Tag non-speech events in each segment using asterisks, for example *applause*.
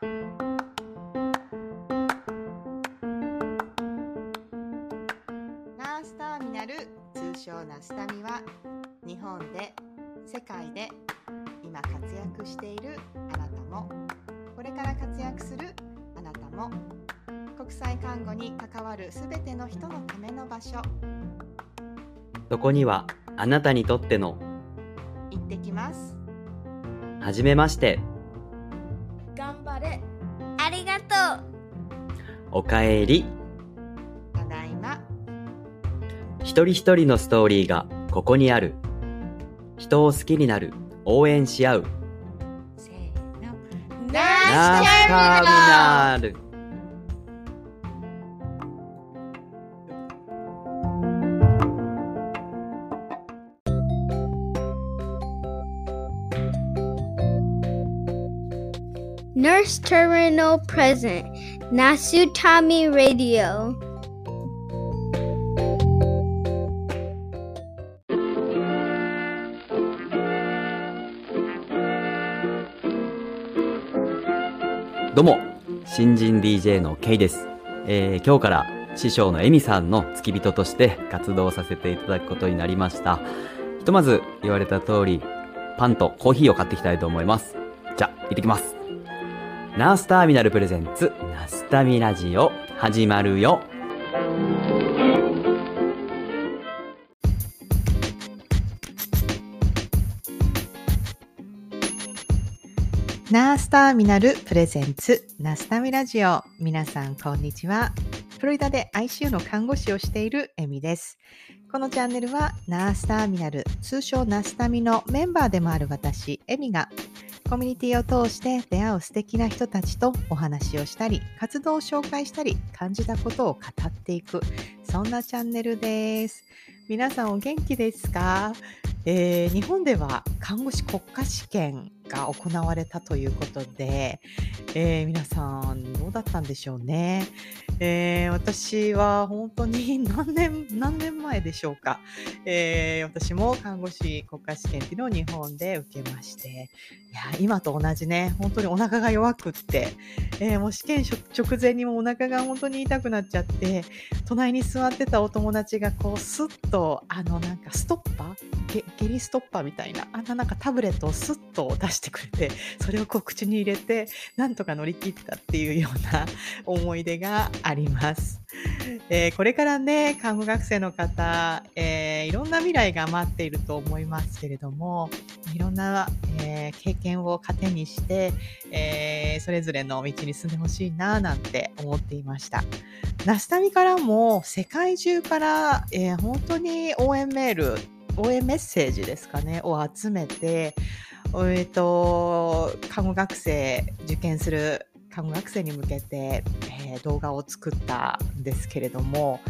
ナースターミナル通称ナスタミは日本で世界で今活躍しているあなたも。これから活躍するあなたも。国際看護に関わるすべての人のための場所。そこにはあなたにとっての行ってきます。はじめましておかえり。ただいま。一人一人のストーリーがここにある。人を好きになる。応援し合う。せーの。ナナースターミナル Nurse Terminal Present Nasutami Radio. どうも新人 DJ の K です、えー今日から師匠のエミさんの付き人として活動させていただくことになりました。ひとまず言われた通りパンとコーヒーを買っていきたいと思います。じゃあ行ってきます。ナースターミナルプレゼンツナスタミラジオ始まるよ。ナースターミナルプレゼンツナスタミラジオ。皆さんこんにちは。フロリダで ICU の看護師をしているエミです。このチャンネルはナースターミナル通称ナスタミのメンバーでもある私エミがコミュニティを通して出会う素敵な人たちとお話をしたり活動を紹介したり感じたことを語っていくそんなチャンネルです。皆さんお元気ですか？えー日本では看護師国家試験が行われたということで、えー皆さんどうだったんでしょうね。えー私は本当に *laughs* 何年、何年前でしょうか。えー私も看護師国家試験っていうのを日本で受けまして、いや、今と同じね、本当にお腹が弱くって、えーもう試験直前にもお腹が本当に痛くなっちゃって、隣に座ってたお友達がこうスッとあのなんかストッパー？ゲゲリストッパーみたいなあんななんかタブレットをスッと出してくれてそれをこう口に入れてなんとか乗り切ったっていうような *laughs* 思い出があります。えーこれからね看護学生の方、えーいろんな未来が待っていると思いますけれどもいろんな、えー経験を糧にして、えーそれぞれの道に進んでほしいななんて思っていました。ナスタミからも世界中から、えー本当に応援メール、応援メッセージですかね、を集めて、えっ、と、看護学生、受験する看護学生に向けて、えー動画を作ったんですけれども、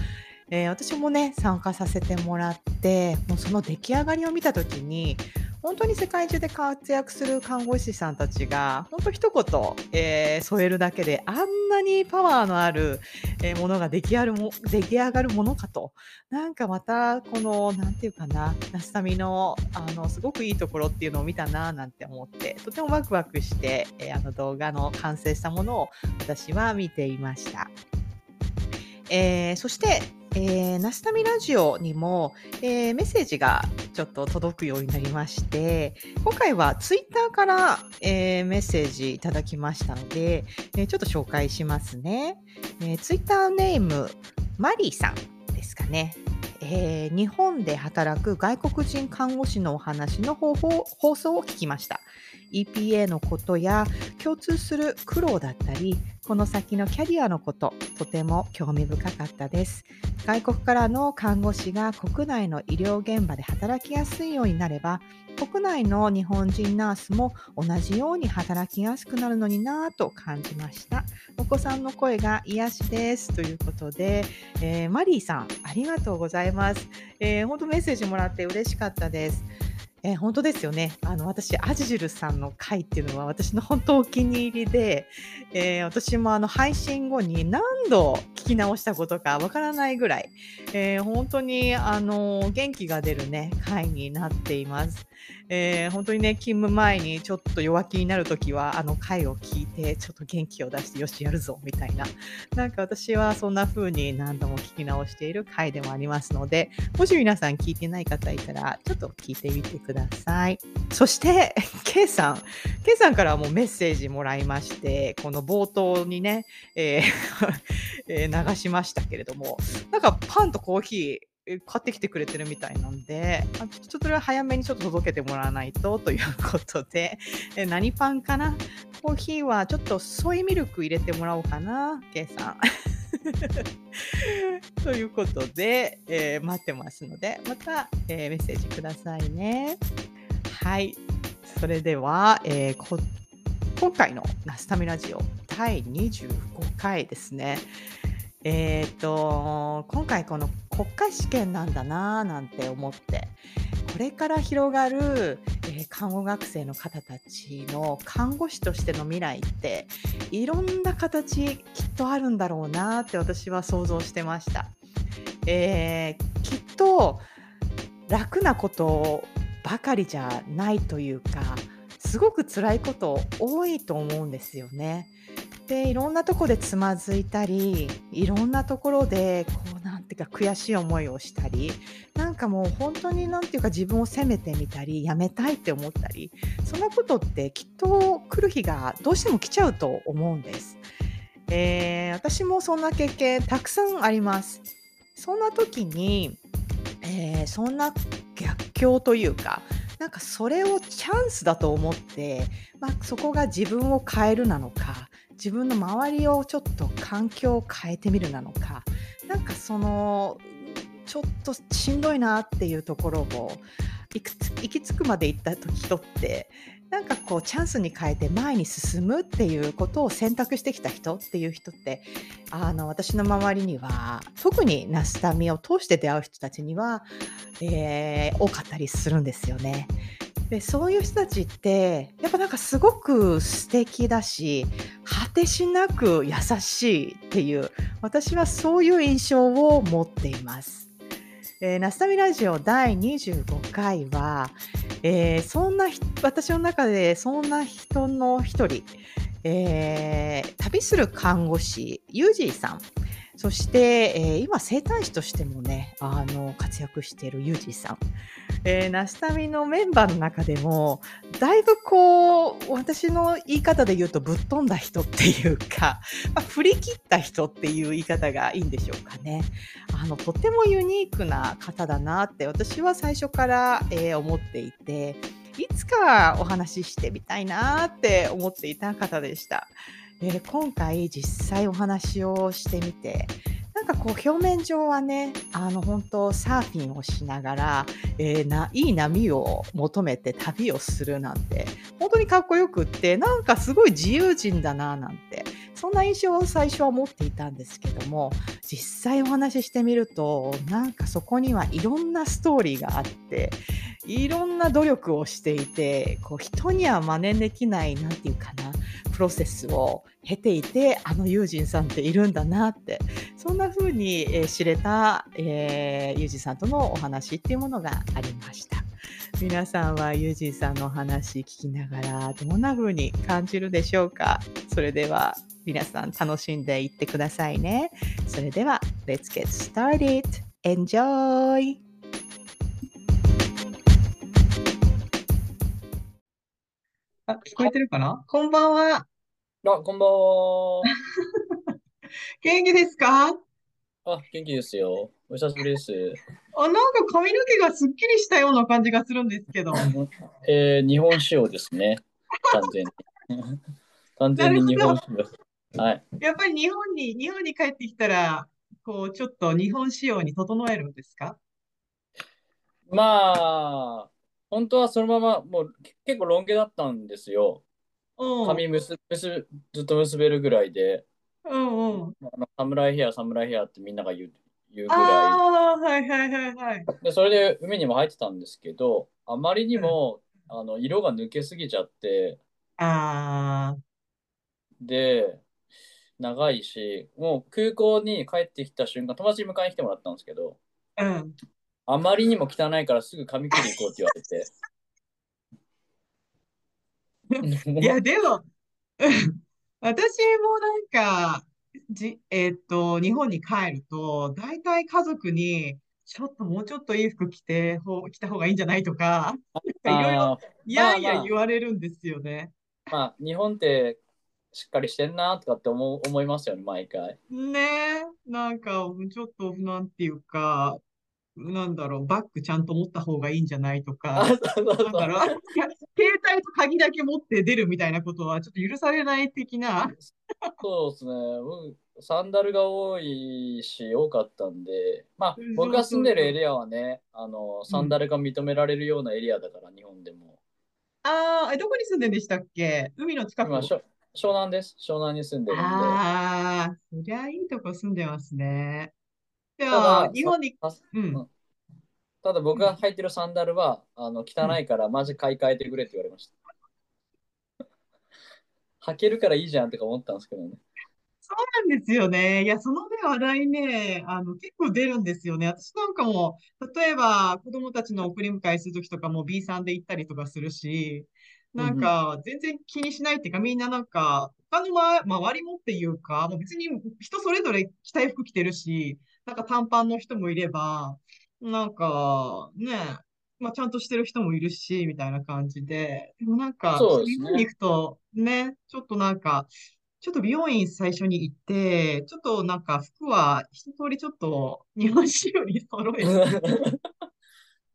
えー私もね、参加させてもらって、もうその出来上がりを見たときに、本当に世界中で活躍する看護師さんたちが、本当一言、えー添えるだけで、あんなにパワーのある、えーものが出来上がるも出来上がるものかと。なんかまた、この、なんていうかな、ナスタミの、あの、すごくいいところっていうのを見たな、なんて思って、とてもワクワクして、えーあの動画の完成したものを私は見ていました。えーそして、えーナスタミラジオにも、えーメッセージがちょっと届くようになりまして、今回はツイッターから、えーメッセージいただきましたので、えちょっと紹介しますね。えーツイッターネーム、マリーさんですかね。え日本で働く外国人看護師のお話の方法放送を聞きました。EPA のことや共通する苦労だったり、この先のキャリアのこと、とても興味深かったです。外国からの看護師が国内の医療現場で働きやすいようになれば、国内の日本人ナースも同じように働きやすくなるのになぁと感じました。お子さんの声が癒しです。ということで、えーマリーさん、ありがとうございます。えー本当メッセージもらって嬉しかったです。えー本当ですよね。あの、私、アジジルさんの回っていうのは私の本当お気に入りで、えー私もあの配信後に何度聞き直したことかわからないぐらい、えー本当にあの元気が出るね、回になっています。えー本当にね、勤務前にちょっと弱気になるときは、あの回を聞いて、ちょっと元気を出して、よし、やるぞ、みたいな。なんか私はそんな風に何度も聞き直している回でもありますので、もし皆さん聞いてない方いたら、ちょっと聞いてみてください。そして、*laughs* K さん。K さんからもメッセージもらいまして、この冒頭にね、えー *laughs* 流しましたけれども、なんかパンとコーヒ、ー買ってきてくれてるみたいなんで、ちょっとそれは早めにちょっと届けてもらわないとということで、*laughs* え何パンかな？コーヒーはちょっとソイミルク入れてもらおうかな、K さん。*laughs* ということで、えー待ってますので、また、えーメッセージくださいね。はい。それでは、えー今回のナスタミラジオ第25回ですね。えっ、と、今回この国家試験なんだなぁなんて思って、これから広がる、えー看護学生の方たちの看護師としての未来って、いろんな形きっとあるんだろうなって私は想像してました。えーきっと楽なことばかりじゃないというか、すごく辛いこと多いと思うんですよね。でいろんなとこでつまずいたりいろんなところでこうていうか悔しい思いをしたりなんかもう本当になんていうか自分を責めてみたりやめたいって思ったりそんなことってきっと来る日がどうしても来ちゃうと思うんです。えー私もそんな経験たくさんあります。そんな時に、えーそんな逆境というかなんかそれをチャンスだと思って、まあ、そこが自分を変えるなのか自分の周りをちょっと環境を変えてみるなのかなんかそのちょっとしんどいなっていうところを行くつ行き着くまで行った人ってなんかこうチャンスに変えて前に進むっていうことを選択してきた人っていう人ってあの私の周りには特にナスタミを通して出会う人たちには、えー多かったりするんですよね。でそういう人たちってやっぱなんかすごく素敵だし果てしなく優しいっていう私はそういう印象を持っています。えーナスタミラジオ第25回は、えーそんな私の中でそんな人の一人、えー旅する看護師ユージーさんそして、えー今生誕師としてもねあの活躍しているユージさん、えーナスタミのメンバーの中でもだいぶこう私の言い方で言うとぶっ飛んだ人っていうか、*laughs* まあ、振り切った人っていう言い方がいいんでしょうかね。あのとてもユニークな方だなって私は最初から、えー思っていていつかお話ししてみたいなって思っていた方でした。え今回実際お話をしてみてなんかこう表面上はねあの本当サーフィンをしながら、えーないい波を求めて旅をするなんて本当にかっこよくってなんかすごい自由人だななんてそんな印象を最初は持っていたんですけども実際お話ししてみるとなんかそこにはいろんなストーリーがあっていろんな努力をしていてこう人には真似できないなんていうかなプロセスを経ていてあの友人さんっているんだなってそんな風に、えー知れた、えー、友人さんとのお話っていうものがありました。皆さんはユージンさんのお話聞きながらどんな風に感じるでしょうか？それでは皆さん楽しんでいってくださいね。それでは Let's get started! Enjoy! あ、聞こえてるかな？こんばんは。あ、こんばんは。*laughs* 元気ですか？あ、元気ですよ。お久しぶりです。あ、なんか髪の毛がすっきりしたような感じがするんですけど。*laughs* えー、日本仕様ですね。完全に。*laughs* 完全に日本仕様。はい。やっぱり日本に、日本に帰ってきたら、こう、ちょっと日本仕様に整えるんですか？まあ、本当はそのまま、もうけ結構ロン毛だったんですよ。うん。髪結結ずっと結べるぐらいで、うんうん。あのサムライヘア、サムライヘアってみんなが言う、言うぐらああ、はいはいはいはい。い。で、それで海にも入ってたんですけど、あまりにも、あの色が抜けすぎちゃって、あで、長いし、もう空港に帰ってきた瞬間、友達に迎えに来てもらったんですけど、あ、うん。あまりにも汚いからすぐ髪切り行こうって言われて、いや、でも、私もなんか、じ、えーっと、日本に帰ると、大体家族に、ちょっともうちょっといい服着て、ほ、着た方がいいんじゃないとか、なんかいろいろ、ああ、いやいや言われるんですよね。まあ、日本ってしっかりしてんなとかって思う、思いますよね、毎回。ねえ、なんか、ちょっと、なんていうか、なんだろう、バッグちゃんと持った方がいいんじゃないとあ、か、携帯と鍵だけ持って出るみたいなことは、ちょっと許されない的な。う。そうですね。僕、サンダルが多いし、多かったんで、まあ、僕が住ん。でるエリアはね、あの、うん。サンダルが認められるようなエリアだから、日本でも。ああ、え、どこに住んでんでしたっけ？海の近今、くしょ湘南です。湘南に住んでるんで。ああー、そりゃいいとこ住んでますね。じゃあ、ただ、そ、日本に、あうん、うんただ僕うん、が履いてるサンダルは、あの、うん。汚いから、マジ買い替えてくれって言われました。*laughs* 履けるからいいじゃんとか思ったんですけどね。そうなんですよね。いや、そのね、話題ね、あの、結構出るんですよね。私なんかも、例えば、子供たちの送り迎えするときとかも B さんで行ったりとかするし、なん。か、全然気にしないっていうか、みんななんか、他のま、周りもっていうか、もう別に人それぞれ着たい服着てるし、なんか短パンの人もいれば、なんか、ね、まあ、ちゃんとしてる人もいるし、みたいな感じで、でもなんか、そうですに行くと、ね、ちょっとなんか、ちょっと美容院最初に行って、ちょっとなんか服は一通りちょっと日本仕様に揃えて、*laughs*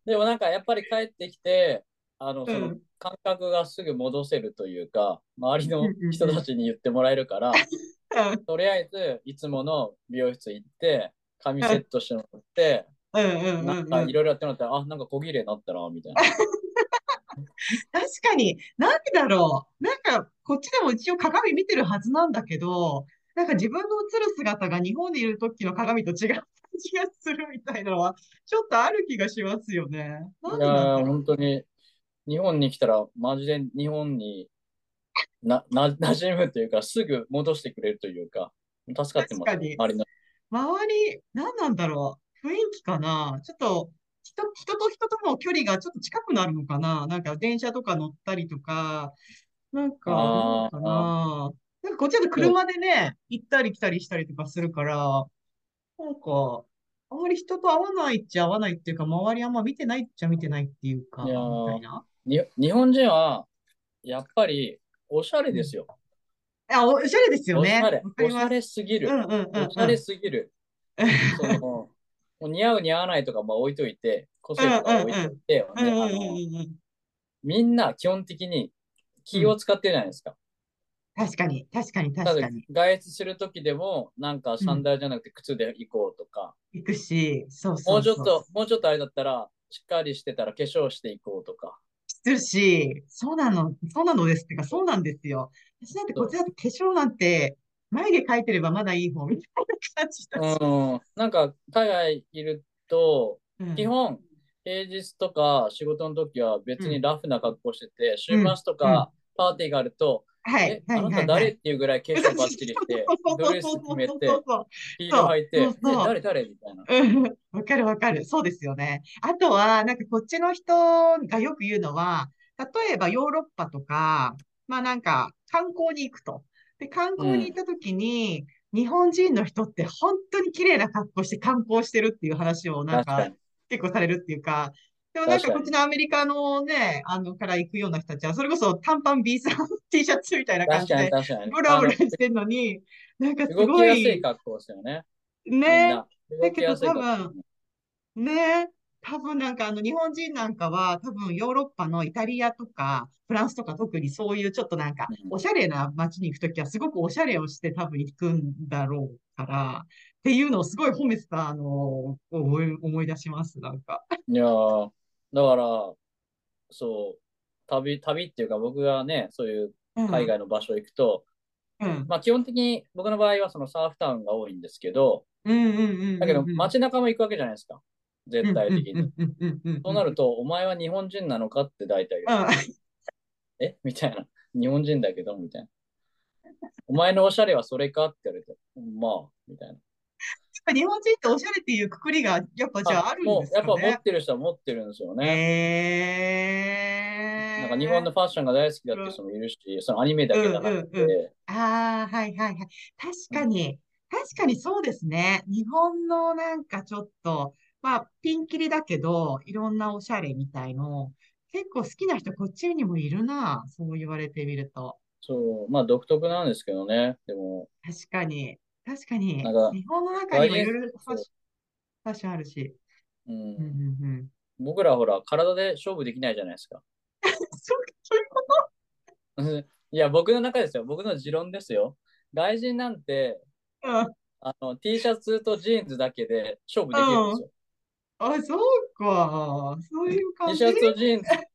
でもなんかやっぱり帰ってきて、あの、そのうん、感覚がすぐ戻せるというか、周りうん、の。人たちに言ってもらえるから、とりあえずいつもの美容室行って、髪セットしてもらって、うん、うん、なんうん、うん。かいろいろやってもらったら、あ、なんか小綺麗になったな、みたいな。*laughs* 確かに、なんでだろう。なんか、こっちでも一応鏡見てるはずなんだけど、なんか自分の映る姿が日本にいる時の鏡と違う感じがするみたいなのは、ちょっとある気がしますよね。なん本当に日本に来たら、マジで日本にな、な、馴染むというか、すぐ戻してくれるというか、助う。かってます。確かに。周りの。周り、何なんだろう？雰囲気かな？ちょっと、人、人と人との距離がちょっと近くなるのかな？なんか電車とか乗ったりとか、なんか、なんかな？なんかこっちだと車でね、行ったり来たりしたりとかするから、なんか、あまり人と会わないっちゃ会わないっていうか、周りあんま見てないっちゃ見てないっていうか、みたいーな？に、日本人は、やっぱり、おしゃれうん。ですよ。あ、お、おしゃれですよね。おしゃれ。おしゃれすぎる。うんうんうおしゃれんうん。すぎる。*laughs* その、もう似合う似合わないとかまあ置いといて、個うん性とか置いというんうん。て。みんな基本的にうん。気を使ってるじゃないですか？確かに、確かに、確かに。外出するときでも、なんかうん。サンダルじゃなくて靴で行こうとか、行くし、そうもそうそう。うちょっと、もうちょっとあれだったら、しっかりしてたら化粧していこうとか。するし、そうなの、そうなのですってか、そうなんですよ。私なんてこっちそだと化粧なんて、眉毛描いてればまだいい方みたいな感じだう。し。うん。なんか、海外いると、うん。基本、平日とか仕事の時は別にうん。ラフな格好してて、週うん。末とうん。かパーティーがあると、はい、え、はい、あなた。誰っていうぐらい化そうそう粧バッチリして、ドレス決そうそうそうめて、そう。ヒールそうそう履いて、え、そう。誰誰みたいな。うんわかるわかる。そうですよね。あとは、なんかこっちの人がよく言うのは、例えばヨーロッパとか、まあなんか観光に行くと。で、観うん。光に行った時に、日本人の人って本当に綺麗な格好して観光してるっていう話をなんか。結構されるっていうか、でもなんかこっち。のアメリカのね、あの、から行くような人たちは、それこそ短パン B さん T シャツみたいな感じで。ブラブラしてんのに、なんかす動きやすいごい、格好ですよね。ね。だけど。多分、ね。多分なんかあの日本人なんかは多分ヨーロッパのイタリアとかフランスとか特にそういうちょっとなんかうん。おしゃれな街に行くときはすごくおしゃれをして多分行くんだろうからっていうのをすごい褒めてたあの思い、思い出しますなんか。いやー、だから、そう、旅、旅っていうか僕がね、そういう海うん外の場所行くと、うんまあ基本的に僕の場合はそのサーフタウンが多いんですけど、うんうんうんだけどうん街中も行くわけじゃないですか。絶うん対的に。うんうんうんうんうんうんうんそうなると、お前は日本人なのかって大体言。うんえ？*laughs* みたいな。日本人だけど？みたいな。お前のおしゃれはそれかって言われて、まあ、みたいな。日本人っておしゃれっていうくくりがやっぱじゃあ、ああるんでもう、やっぱ持っすかね。てる人は持ってるんですよえね。なんか日本のファッションが大好きだって人もいるし、そのアニメだけじゃなくうんうんうて、ああ、はいはいはい。確かに、確かにそうですね。日本のなんかちょっと、まあ、ピンキリだけど、いろんなおしゃれみたいの、結構好きな人こっちにもいるな。そう言われてみると。そう、まあ独特なんですけどね。でも、確かに、確かに、なんか日本の中にもい外ろいろファッそションあるし。う、うんうんうんうん。僕らほら、体で勝負できないじゃないですか。*laughs* そう、いうこ *laughs* いや、僕の中ですよ。僕の持論ですよ。外人なんて、とうん。あの、T シャツとジーンズだけで勝負できるんですよ。あ、そうか。そういう感 T じシャツとジーンズ。*laughs*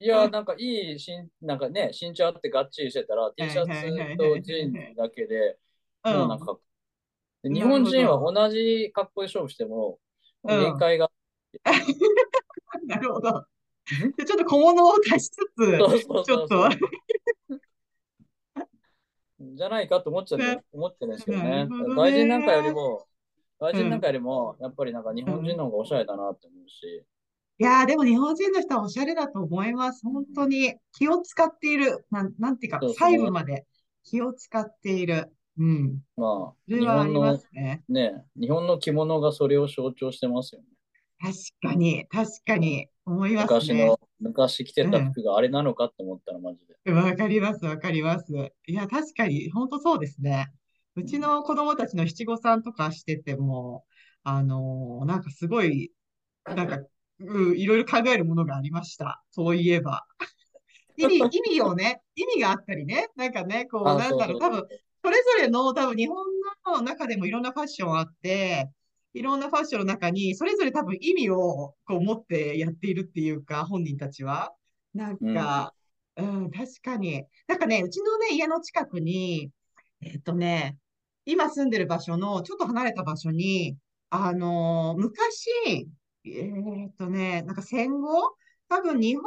いうや、ん。なんかいいしん、なんかね、身長あってがっちりしてたら、T シャツとジーンズだけで、うん。もうなんか、日本人は同じ格好で勝負しても、うん。限界が、*laughs* なるほど。でちょっと小物を足しつつ、*laughs* そうそうちょっとそうじゃないかと思っちゃねって、思ってるんですけどなね。るほどね。外人なんかよりも、外人なんかよりも、やっぱりなんか日本人の方がおしゃれだなって思うし、いやー、でも日本人の人はおしゃれだと思います。本当に気を使っている。なん、なんていうかそう、そう細部まで気を使っている。うん。まあ、それ日はありま本のすね。ね、日本の着物がそれを象徴してますよね。確かに、確かに、思いますね。昔の、昔着てた服があれなのかって思ったらマジで。わかります、わかります。いや、確かに、本当そうですね。うちの子供たちの七五三とかしてても、あのーなんかすごい、なんか、うん、いろいろ考えるものがありました。そういえば。*laughs* 意味、*laughs* 意味をね、意味があったりね、なんかね、こう、あなんだろう、多分、それぞれの、多分、日本の中でもいろんなファッションあって、いろんなファッションの中に、それぞれ多分意味をこう持ってやっているっていうか、本人たちは。なんか、うん、確かに。なんかね、うちのね、家の近くに、えっとね、今住んでる場所のちょっと離れた場所に、あのー昔、えっとね、なんか戦後、多分日本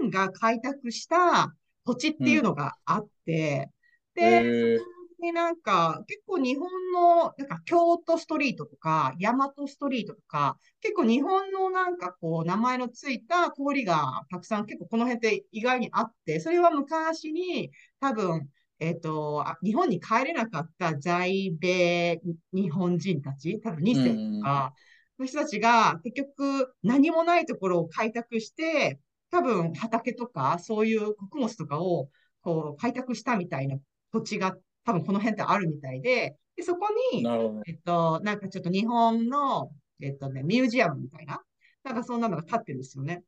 人が開拓した土地っていうのがあって、で、へーそこになんか結構日本の、なんか京都ストリートとか、大和ストリートとか、結構日本のなんかこう名前のついた通りがたくさん結構この辺って意外にあって、それは昔に多分、えっと、あ日本に帰れなかった在米日本人たち、多分2世とか、の人たちが結局何もないところを開拓して、多分畑とかそういう穀物とかをこう開拓したみたいな土地が多分この辺ってあるみたいで、でそこに。えっと、なんかちょっと日本の、えっとね、ミュージアムみたいな、なんかそんなのが立ってるんですよね。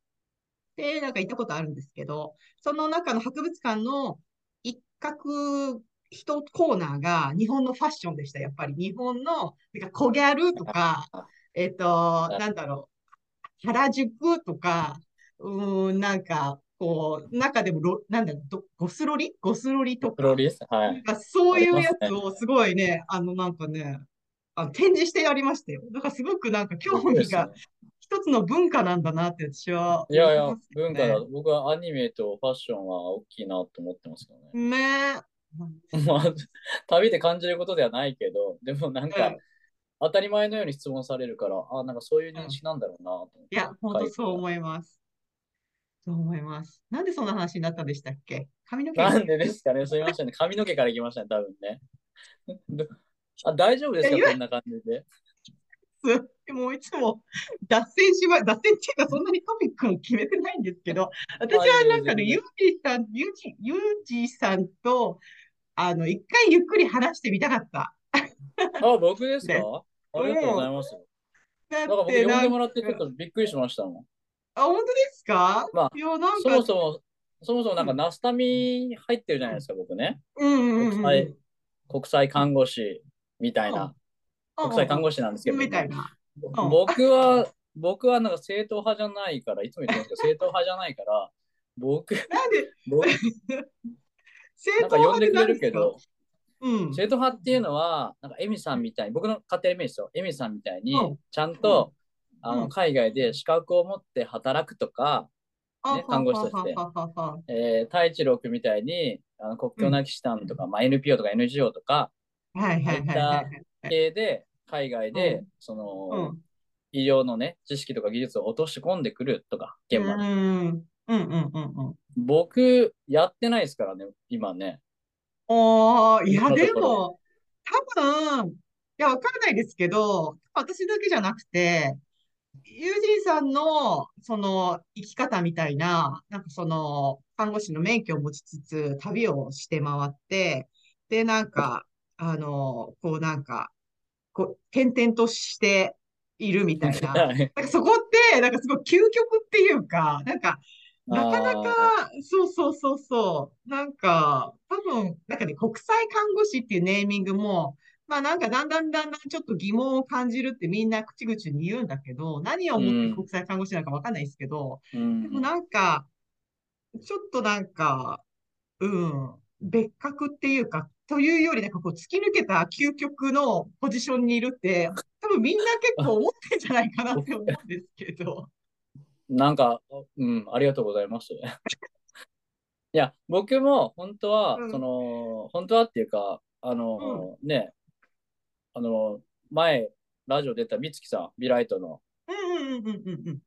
で、なんか行ったことあるんですけど、その中の博物館の一角、一コーナーが日本のファッションでした。やっぱり日本の、なんかコギャルとか、*laughs* えっと、なんだろう、原宿とか、うーん、なんか、こう、中でもロ、なんだろう、どゴスロリ？ゴスロリとか、プロリスはい。なんかそういうやつをすごいね、あの、なんかね、あの展示してありましたよ。だからすごくなんか興味が一つの文化なんだなって私はいやいや文化だ。僕はアニメとファッションは大きいなと思ってますけどね。ね。ね *laughs* まあ、旅で感じることではないけど、でもなんか、うん当たり前のように質問されるから、あ、なんかそういう認識なんだろうなと思って。いや、本当そう思います。そう思います。なんでそんな話になったんでしたっけ？髪の毛なんでですかね？すみませんね。髪の毛から行きましたね、多分ね。*laughs* どあ大丈夫ですかこんな感じで。でもいつも脱線しま、脱線っていうかそんなにトピックも決めてないんですけど、私はなんかね、はいユージさん、ユージ、ユージさんと、あの、一回ゆっくり話してみたかった。あ、僕ですか？ねありがとうございます。だなんか僕ってなん呼んでもらってちょっとびっくりしましたもん。あ、本当ですか？まあいや、なんそか、もそも、そもそもなんかナスタミ入ってるじゃないですか、僕ね。うんうんうん国際、国際看護師みたいな。国際看護師なんですけど、みたいな。うん。僕は、僕はなんか正統派じゃないから、いつも言ってるんですけど、*laughs* 正統派じゃないから、僕、なんで、僕 *laughs* 正なんか？呼んでくれるけど、うん。正統派っていうのは、なんかエミさんみたいに、僕の勝手なイメージですよ。エミさんみたいにうん、ちゃんと、あうん。の海外で資格を持って働くとか、あね看護師として。えー、太一郎君みたいに、あの国境なき師団とか、まあ、NPO とか NGO とかはいはいはいはいはい。系で、海外で、うんその、うん医療のね、知識とか技術を落とし込んでくるとか、現場に。うんうんうんうんうん。僕、やってないですからね、今ね。ああ、いや、で。も、多分、いや、わからないですけど、私だけじゃなくて、ユージンさんの、その、生き方みたいな、なんかその、看護師の免許を持ちつつ、旅をして回って、で、なんか、あの、こうなんか、こう、転々としているみたいな。*laughs* はいなんかそこって、なんかすごい究極っていうか、なんか、なかなか、あそうそうそうそう、なんか、多分、なんかね、国際看護師っていうネーミングも、まあなんかだんだんだんだんちょっと疑問を感じるってみんな口々に言うんだけど、何をーうもってん、国際看護師なのかわかんないですけど、うでもん。なんか、ちょっとなんか、うん、別格っていうか、というより、なんかこう、突き抜けた究極のポジションにいるって、多分みんな結構思ってんじゃないかなって思うんですけど。*laughs* なんか、うん、ありがとうございます。*laughs* いや、僕も本当は、そうん、の、本当はっていうか、あうん、の、ね、あの、前、ラジオ出た美月さん、ビライトの。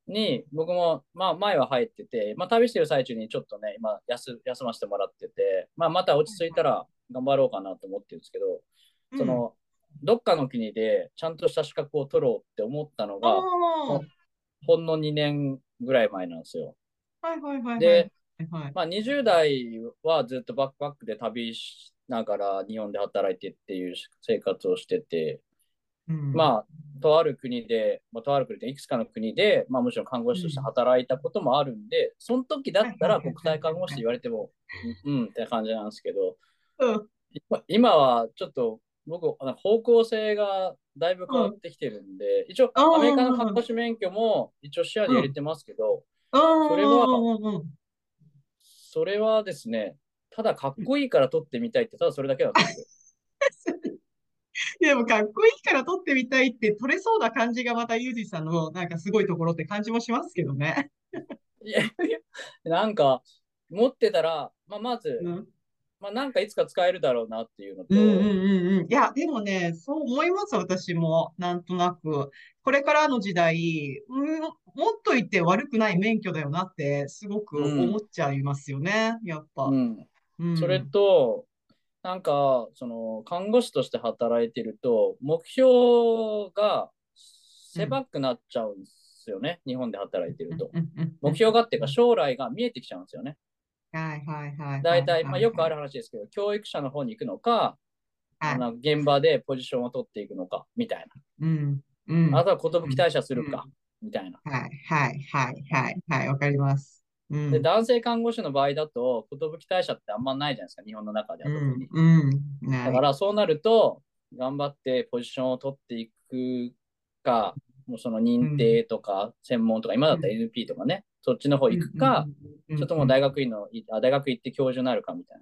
に、僕も、まあ、前は入ってて、まあ、旅してる最中にちょっとね、今、休、休ませてもらってて、まあ、また落ち着いたら頑張ろうかなと思ってるんですけど、うん。その、どっかの国でちゃんとした資格を取ろうって思ったのあが、あ、ほほんの2年ぐらい前なんですよ。はいはいはいはい。で、はい。まあ、20代はずっとバックパックで旅しながら日本で働いてっていう生活をしてて、うん。まあ、とある国で、まあ、とある国でいくつかの国で、まあ、もちろん看護師として働いたこともあるんで、その時だったら国際看護師って言われても、うん、うんって感じなんですけど、うん。今今はちょっと僕、方向性がだいぶ変わってきてるんで、一応、あーアメリカの看護師免許も一応視野で入れてますけど、うん。それはうんうんそれはですね、ただかっこいいから撮ってみたいって、ただそれだけだったんですよ。*laughs* でもかっこいいから撮ってみたいって撮れそうな感じがまたユージさんのなんかすごいところって感じもしますけどね。いやいや、なんか、持ってたら、まあ、まず、うん。まあ、なんかいつか使えるだろうなっていうのと、うんうんうんうん。いや、でもね、そう思います、私も。なんとなく。これからの時代、うん、持っといて悪くない免許だよなって、すごく思っちゃいますよね、やっぱ。うん、うん。それと、なんか、その、看護師として働いてると、目標が狭くなっちゃうんですよね、日本で働いてると。うんうんうん目標がっていうか、将来が見えてきちゃうんですよね。はいはいはい。大体、まあ、よくある。る話ですけど、教育者の方に行くのか、はいあの現場でポジションを取っていくのか、みたいうん。うん。な。あとは寿退社するか、みたいな。はいはいはいはいはい。わかります。うん。で、男性看護師の場合だと、寿退社ってあんまないじゃないですか、日本の中ではうん特に。。うん。ないだから、そうなると、頑張ってポジションを取っていくか、もうその認定とか専門とか、今だったら NP とかね、そっちの方行くか、うん、ちょっともう大学院の、いあ大学行って教授になるかみたい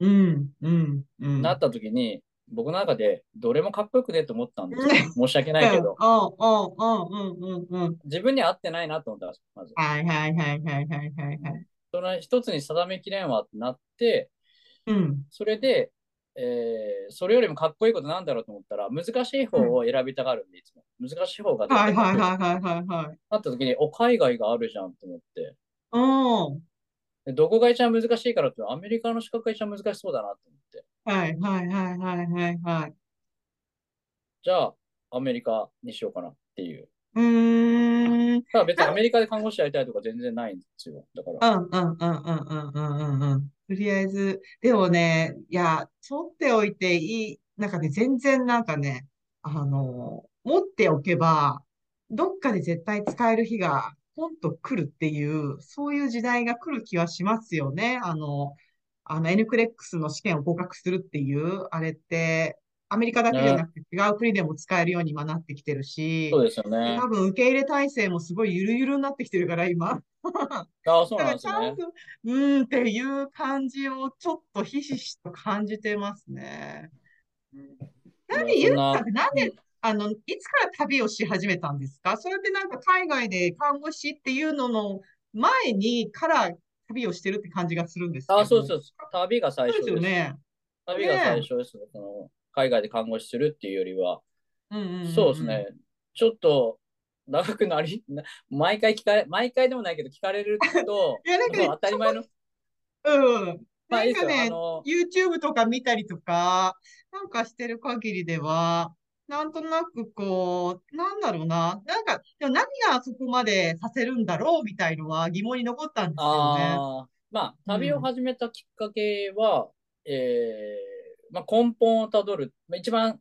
うん、うん、うん。な、なった時に、僕の中でどれもかっこよくねえと思ったんですよ。申し訳ないけど、*laughs* うん、うん、うん、うん、うん、うん。自分には合ってないなと思ったんです、まず。はいはいはいはいはいはいはい。その一つに定めきれんわってなって、うん、それで、えー、それよりもかっこいいことなんだろうと思ったら、難しい方を選びたがるんで、いつも。難しい方が。はいはいはいはいはい、なった時に、お、海外があるじゃんと思って。うん。どこが一番難しいからって、アメリカの資格が一番難しそうだなと思って。はいはいはいはいはいはい。じゃあ、アメリカにしようかなっていう。うん。ただ別にアメリカで看護師やりたいとか全然ないんですよ。だから。うんうんうんうんうんうんうん。とりあえず、でもね、いや、取っておいていい、なんかね、全然なんかね、あの、持っておけば、どっかで絶対使える日が、ポンと来るっていう、そういう時代が来る気はしますよね。あの、あの、N クレックスの試験を合格するっていう、あれって、アメリカだけじゃなくて違う国でも使えるように今なってきてるし、そうですよね。多分受け入れ体制もすごいゆるゆるになってきてるから、今。ああ、そうだなんですね。からちゃんと、うーんっていう感じをちょっとひしひしと感じてますね。なんで、ゆうそんなさんってなんで、あの、いつから旅をし始めたんですか？それってなんか海外で看護師っていうのの前にから旅をしてるって感じがするんですけああ、そうど。そう。旅が最初です。ですよね。旅が最初ですね。その海外で看護師するっていうよりは。うんうんうんうんそうですね。ちょっと長くなり、な毎回聞かれ、毎回でもないけど聞かれると、*laughs* いや、なんか当たり前の。うん。まあ。なんかね YouTube とか見たりとか、なんかしてる限りでは、なんとなくこう、なんだろうな。なんか、でも何がそこまでさせるんだろうみたいのは疑問に残ったんですよね。ああ、まあ、旅を始めたきっかけは、えーまあ、根本をたどる。まあ一番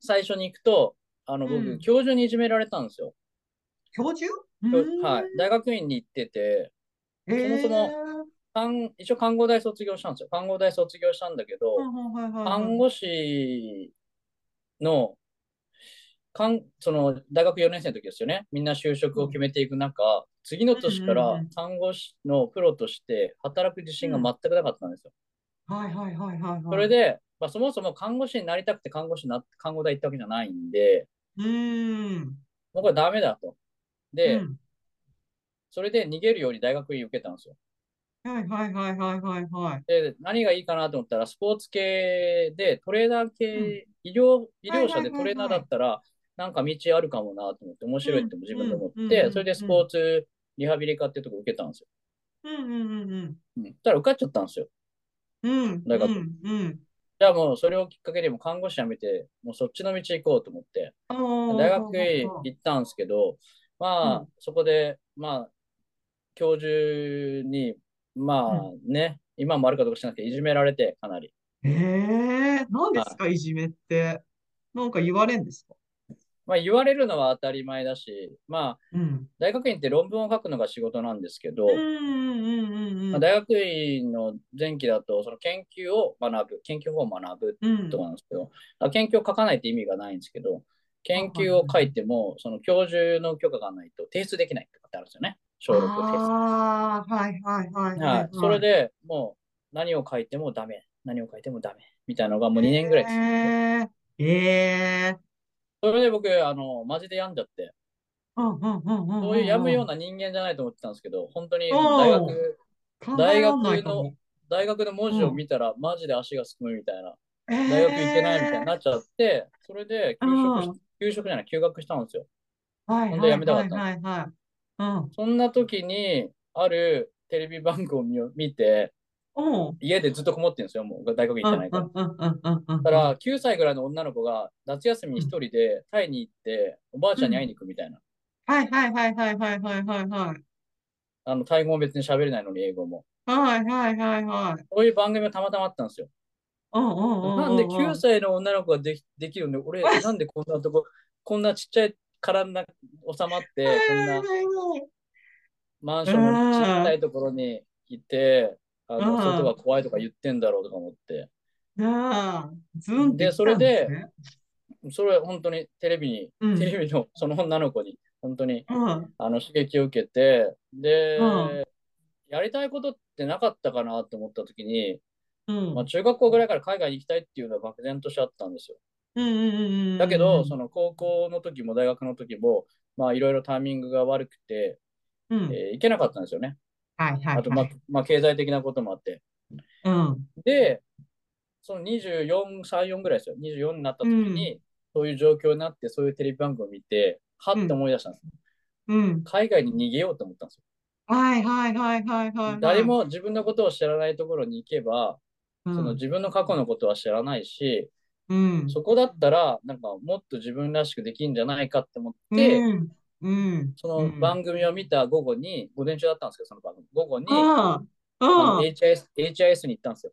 最初に行くと、あの、僕、うん教授にいじめられたんですよ。教授？教はい。大学院に行ってて、そもそも看一応看護大卒業したんですよ。看護大卒業したんだけど、看護師の、かんその大学4年生の時ですよね。みんな就職を決めていく中、次の年かうんうんらうん看護師のプロとして働く自信が全くなかったんですよ。はいはいはいはいはい。それ、で、まあ、そもそも看護師になりたくて看護師にな看護大行ったわけじゃないんで、うーん。もうこれダメだと。で、うんそれで逃げるように大学院受けたんですよ。はいはいはいはいはいはい。で、何がいいかなと思ったら、スポーツ系でトレーナー系、医療、医療者でトレーナーだったら、なんか道あるかもなと思って、面白いって自分で思って、うんうんうんそれでスポーツリハビリ科っていうとこ受けたんですよ。うんうんうんうん。たら受かっちゃったんですよ。うん。うん。大学うんうん。じゃあもうそれをきっかけでもう看護師辞めて、もうそっちの道行こうと思って、大大学院行ったんですけど、まあ、うん。そこで、まあ、教授に、まあね、今もあるかどうか知らなくて、いじめられて、かなり。ええ何ですか、い。じめって。なんか言われんですか？まあ、言われるのは当たり前だし、まあ、うん。大学院って論文を書くのが仕事なんですけど、うんうんうんうんまあ、大学院の前期だと、その研究を学ぶ、研究法を学ぶうん。とかなんですけど、あ研究を書かないって意味がないんですけど、研究を書いても、その教授の許可がないと提出できないとかってあるんですよね。小6提出。ああ、はいはいはいははいい。それでもう何を書いてもダメ、何を書いてもダメみたいなのがもう2年ぐらいです。ええええそれで僕、あの、マジで病んじゃって、うんうんうんうんうん。そういう病むような人間じゃないと思ってたんですけど、本当にうん大学、大学の、大学の文字を見たら、うん、マジで足がすくむみたいな、大学行けないみたいになっちゃって、それで休職、休職じゃない、休学したんですよ。はいは、やめたかった、はいはいうん、そんな時に、あるテレビ番組を見て、家でずっとこもってるんですよ、もう大学行ってないから。だから、9歳ぐらいの女の子が夏休み一人でタイに行って、おばあちゃんに会いに行くみたいな。はいはいはいはいはいはいはい。あの、タイ語も別に喋れないのに、英語も。はいはいはいはい。そういう番組がたまたまあったんですよ。うんうんうんうん。なんで9歳の女の子ができできるんで、俺、なんでこんなとこ、こんなちっちゃい殻の中収まって、こんなマンションのちっちゃいところにいて、あの、うん外が怖いとか言ってんだろうとか思って。でそれでそれ本当にテレビに、うんテレビのその女の子に本当にうん、あの刺激を受けて、で、うんやりたいことってなかったかなと思った時に、うん、まあ、中学校ぐらいから海外に行きたいっていうのは漠然としてあったんですよ。うんうんうんうん。だけど、その高校の時も大学の時も、まあいろいろタイミングが悪くて、うん、えー行けなかったんですよね。はいはいはい。あと、まあ、まあ経済的なこともあって。うん、で、その24、3、4ぐらいですよ。24になった時に、そういう状況になって、そういうテレビ番組を見て、はって思い出したんです。うん。海外に逃げようと思ったんですよ。はいはいはいはいはいはい。誰も自分のことを知らないところに行けば、うん、その自分の過去のことは知らないし、うん、そこだったら、なんかもっと自分らしくできるんじゃないかって思って、うん、うん、その番組を見た午後に、午前中だったんですけど、その番組。午後に、あのあ HIS, HIS に行ったんですよ。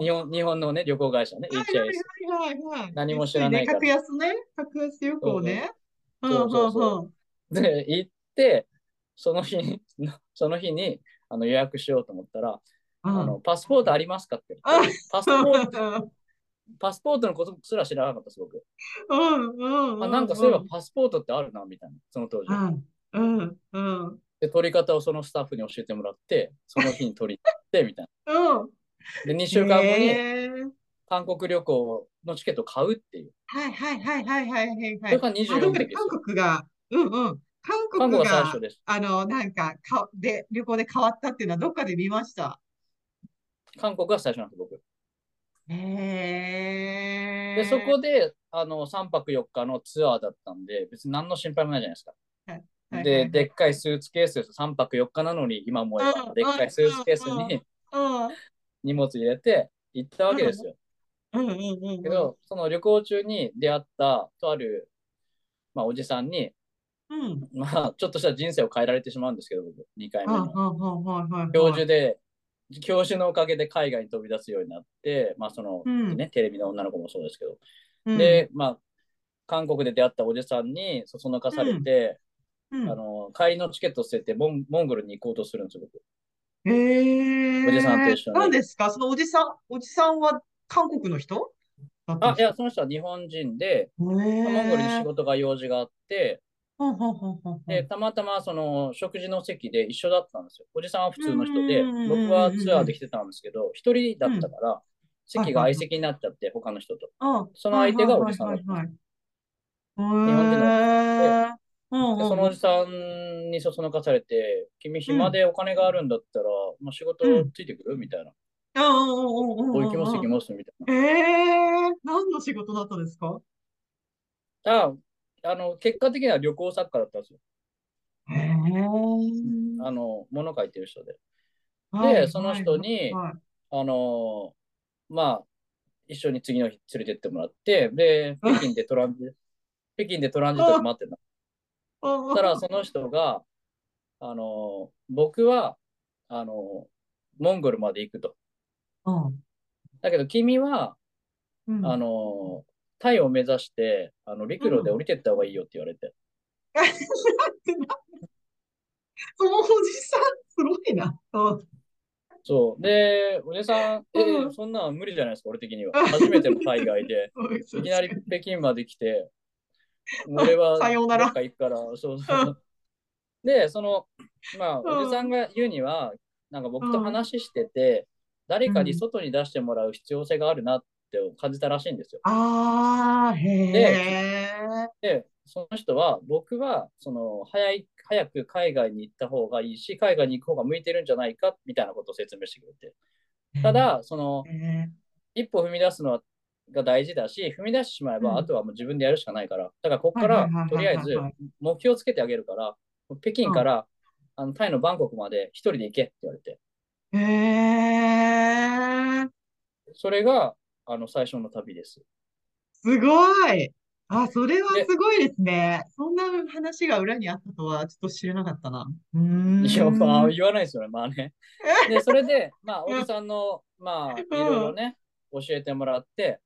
日本日本のね、旅行会社ね、はい HIS。はいはいはい。何も知らないから格安ね。格安旅行ね。で、行って、その日に、*laughs* その日にあの予約しようと思ったら、うん。あのパスポートありますかって。パスポート、パスポートのことすら知らなかったです、僕。うんうん。あなんかそういえばパスポートってあるな、みたいな、その当時。うん、うん、うん。で、取り方をそのスタッフに教えてもらって、その日に取りに行って、みたいうん。な。で、2週間後に韓国旅行のチケットを買うっていう。はいはいはいはいはいはいはい。それが24あ、だからの時ですよ韓国が、うんうん。韓国韓国が最が初です。あの、なんか、か、で、旅行で変わったっていうのはどっかで見ました？韓国が最初なんです、僕。へで、そーこで、あの、3泊4日のツアーだったんで、別に何の心配もないじゃないですか。で、でっかいスーツケースです。3泊4日なのに、今思えば、でっかいスーツケースに荷物入れて行ったわけですよ。けど、その旅行中に出会ったとある、まあ、おじさんに、うん。まあ、ちょっとした人生を変えられてしまうんですけど、僕、2回目の。教授で、教授のおかげで海外に飛び出すようになって、まあ、その、うんね、テレビの女の子もそうですけど、うん、で、まあ、韓国で出会ったおじさんにそそのかされて、うん、あの、帰りのチケット捨ててモン、モンゴルに行こうとするんですよ、僕。へえ。おじさんと一緒に何ですか？そのおじさん、おじさんは韓国の人？あ、いや、その人は日本人で、へモンゴルに仕え。事が用事があって、で、たまたまその食事の席で一緒だったんですよ。おじさんは普通の人で僕はツアーで来てたんですけど、一人だったから、席が相席になっちゃって、他の人と。あその相手がおじさんだった。日本人ので、そのおじさんにそそのかされて、君暇でお金があるんだったら、まあ、仕事ついてくる？みたいな。うんうんうんうんうんお行きます行きますみたいな。ええ何の仕事だったですか？ああの、結果的には旅行作家だったんですよ。へえ。あの、物書いてる人で。はいその人にはいあのまあ、一緒に次の日連れてってもらって、で、*laughs* 北京でトランジ、北京でトランジットで待ってた。そしたら、その人が、あの僕は、あのモンゴルまで行くと。うんだけど、君は、うんあのタイを目指して、あの、陸路で降りてった方がいいよって言われて。*laughs* そのおじさん、すごいな。うんそう。で、おじさん、えうんそんなん無理じゃないですか、俺的には。初めての海外で、*laughs* いきなり北京まで来て、*laughs* 俺は行くから、そうそう。で、その、まあ、うんおじさんが言うには、なんか僕と話してて、誰かに外に出してもらう必要性があるなって感じたらしいんですよ。ああ、へえ。で、その人は、僕は、その、早い、早く海外に行った方がいいし、海外に行く方が向いてるんじゃないか、みたいなことを説明してくれて。ただ、その、一歩踏み出すのはが大事だし、踏み出してしまえば、うんあとはもう自分でやるしかないから、だからここからとりあえず目標をつけてあげるから、北京から、あのタイのバンコクまで一人で行けって言われて、へえ、それがあの最初の旅です。すごい。あ、それはすごいですね。そんな話が裏にあったとはちょっと知らなかったな。うーん。いや、まあ言わないですよね、まあね。*laughs* で、それで、まあ、おじさんの、まあ、いろいろね、教えてもらって、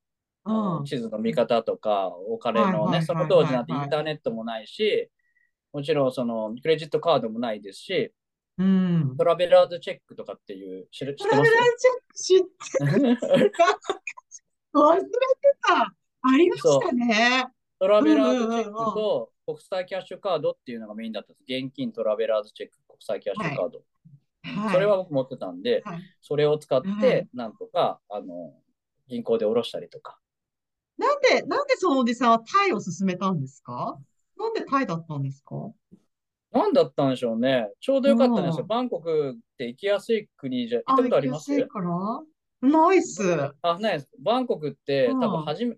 地図の見方とか、お金のね、その当時なんてインターネットもないし、もちろんそのクレジットカードもないですし、うん。トラベラーズチェックとかっていう、知ってまトラベラーすチェック知って忘れてた。ありましたね。トラベラーズチェックと国際キャッシュカードっていうのがメインだったんです。現金トラベラーズチェック、国際キャッシュカード。はい。それは僕持ってたんで、はいそれを使っはいて、なんとか、あの、銀行で下ろしたりとか。なんで、なんでそのおじさんはタイを勧めたんですか？なんでタイだったんですか？なんだったんでしょうね。ちょうどよかったんですよ。うんバンコクって行きやすい国じゃ、行ったことあります？行きやすいから？ナイス。あ、ないです。バンコクってうん多分初め、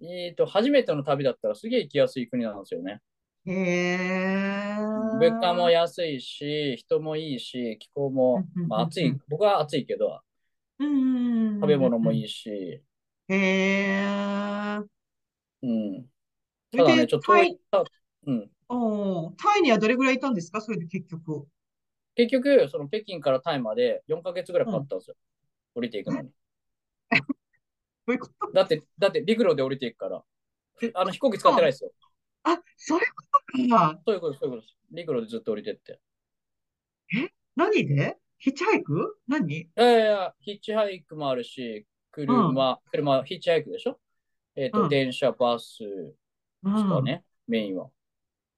えーと、初めての旅だったらすげえ行きやすい国なんですよね。へえ。物価も安いし、人もいいし、気候も、まあ、暑い。僕は暑いけど、うん。食べ物もいい。いし、へえ。うん。それでただね、ちょっとタイ遠い、たうん。おータイにはどれぐらいいたんですかそれで結局。結局、その北京からタイまで4ヶ月ぐらいかかったんですよ。降りていくのに。*laughs* どういうこと？だって、だって陸路で降りていくから、ふあの飛行機使ってないですよ。あ、そういうことか。そういうことです、そういうことです。陸路でずっと降りてって。何で？ヒッチハイク？何？いやいや、ヒッチハイクもあるし、車、車、ヒッチハイクでしょ？えっ、と、うん電車、バスですかね、メインは。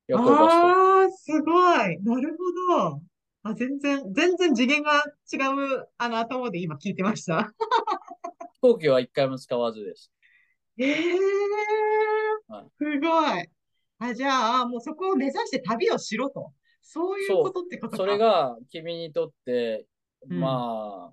夜行バああ、すごい。なるほど。あ、全然、全然次元が違う、あの、頭で今聞いてました。*laughs* 飛行機は一回も使わずです。ええはいすごい。あ、じゃあ、もうそこを目指して旅をしろと。そういうことってことか。それが君にとって、うんまあ、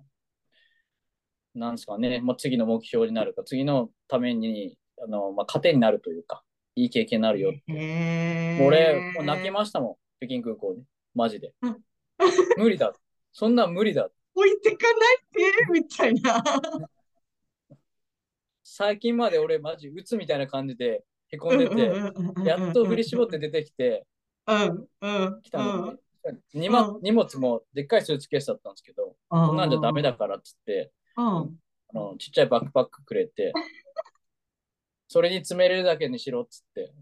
なんですかね、まあ、次の目標になるか、次のために、あの、まあ、糧になるというか、いい経験になるよって。へ俺、もう泣きましたもん。北京空港で。マジでうん。*laughs* 無理だ。そんなん無理だ。置いてかないで、みたいな。最近まで俺マジ鬱みたいな感じでへこんでて、やっと振り絞って出てきて、うん、うん、来たのうんに、荷物もでっかいスーツケースだったんですけど、こんなんじゃダメだからっつって、うん。あのちっちゃいバックパックくれて、*laughs* それに詰めれるだけにしろっつって、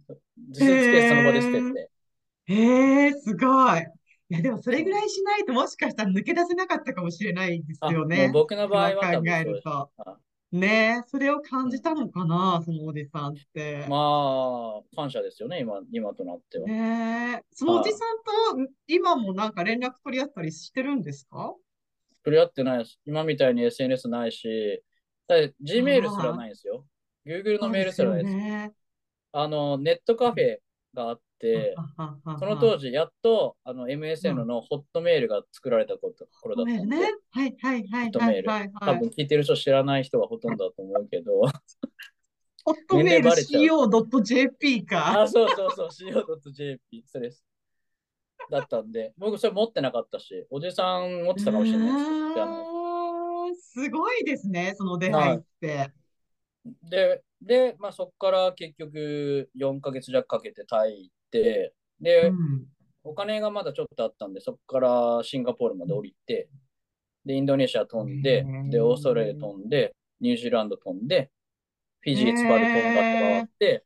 スーツケースその場で捨てて、へえ、すごい。いや、でもそれぐらいしないともしかしたら抜け出せなかったかもしれないですよね。僕の場合は今考。えると。あねえ、それを感じたのかな、そのおじさんって。まあ、感謝ですよね、今、今となっては。ねえ、そのおじさんと今もなんか連絡取り合ったりしてるんですか？取り合ってないです。今みたいに SNS ないし、Gmail すらないんですよ。Google のメールすらないです。ね。あの、ネットカフェがあって、その当時、やっとあの MSN のホットメールが作られたこと頃だったんで、ね。はいはいはいホットメール。はいはい多はい。分聞いてる人知らない人がほとんどだと思うけど、*laughs* ホットメール CO.jp か。あ、そうそうそう、CO.jp、それです。だったんで、僕それ持ってなかったし、おじさん持ってたかもしれないです。すごいですね、その出会いって。で、で、まあ、そこから結局4ヶ月弱かけてタイ行って、で、うん。お金がまだちょっとあったんで、そこからシンガポールまで降りて、で、インドネシア飛んでで、オーストラリア飛んで、ニュージーランド飛んで、フィジー、ツバル、トンガって回って、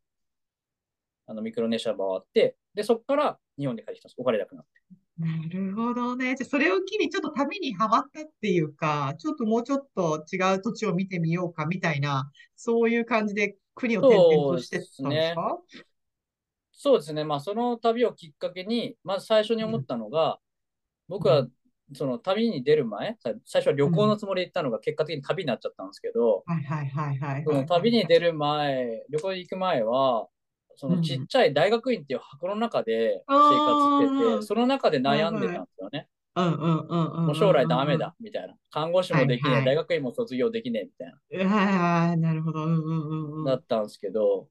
あの、ミクロネシア回って、で、そこから日本に帰ってきたんです。お金なくなって。なるほどね。じゃあそれを機にちょっと旅にハマったっていうか、ちょっともうちょっと違う土地を見てみようかみたいな、そういう感じで国を転々としてったんですか？そうですね。まあ、その旅をきっかけに、まず最初に思ったのが、僕は、その旅に出る前、さ最初は旅行のつもりで行ったのが結果的に旅になっちゃったんですけど。旅に出る前、旅行に行く前は、そのちっちゃい大学院っていう箱の中で生活してあーて、その中で悩んでたんですよね。うんうんうんうんうん。もう将来ダメだ、みたいな。看護師もできねえ、はいはい大学院も卒業できねえ、みたいうん。はいはい、なるほど。うんうんうんうん。な、だったんですけど、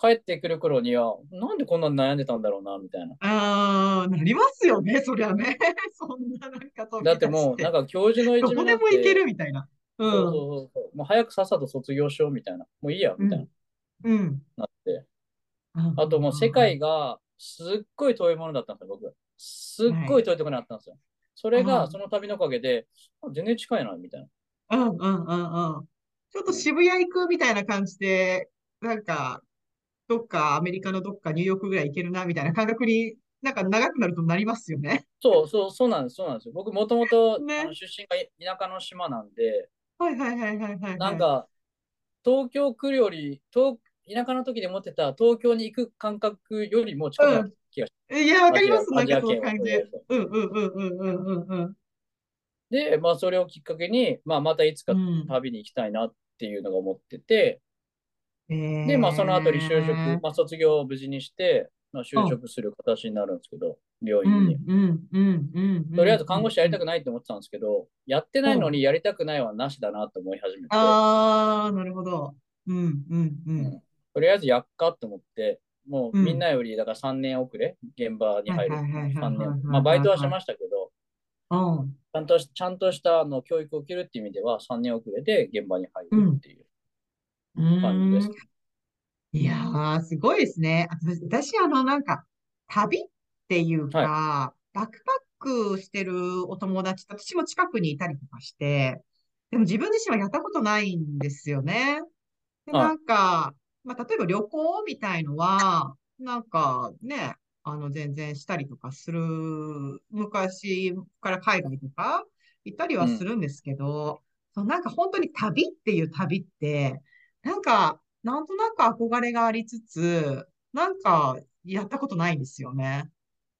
帰ってくる頃には、なんでこんなに悩んでたんだろうな、みたいな。ああ、なりますよね、そりゃね。*laughs* そんななんかだってもう、なんか、か教授の一どこ面なんてでも行けるみたいな。う。そうそうんそうそう。もう早くさっさと卒業しようみたいな。もういいや、みたいな、うん。なって。あともう世界がすっごい遠いものだったんですよ、僕。すっごい遠いところにあったんですよ。それうんがその旅のおかげで、あ全然近いな、みたいな。うんうんうんうん。ちょっと渋谷行くみたいな感じで、なんか、どっかアメリカのどっかニューヨークぐらい行けるなみたいな感覚になんか長くなるとなりますよね。そうそう、そうなんです、そうなんですよ。僕もともと出身が田舎の島なんで、はいはいはいはいはいはい。なんか、東京来るより、東田舎の時で持ってた東京に行く感覚よりも近くなった気がしいや、わかります。なんかその感じ。うんうんうんうんうんうんうん。で、まあそれをきっかけに、まあまたいつかうん旅に行きたいなっていうのが思ってて、えで、まあその後に就職、ーまあ卒業を無事にして、まあ就職する形になるんですけど、病うん院に。うんうんうん。とりあえず看護師やりたくくないって思ってたんですけど、やってないのにやりたくないはなしだなと思い始めて、ああ、なるほど。うんうんう。うんんとりあえずやっかと思って、もううんみんなよりだから3年遅れ、現場に入る。はいはいはいはいはい3はい年。まあバイトはしましたけど、うん。ちゃんとしちゃんとしたあの教育を受けるっていう意味では3年遅れで現場に入るっていう感じです。いやー、すごいですね。あ私、あの、なんか、旅っていうか、バックパックしてるお友達と私も近くにいたりとかして、でも自分自身はやったことないんですよね。で、はいなんか、まあ、例えば旅行みたいのは、なんかね、あの、全然したりとかする、昔から海外とか行ったりはするんですけど、そうなんか本当に旅っていう旅って、なんか、なんとなく憧れがありつつ、なんか、やったことないんですよね。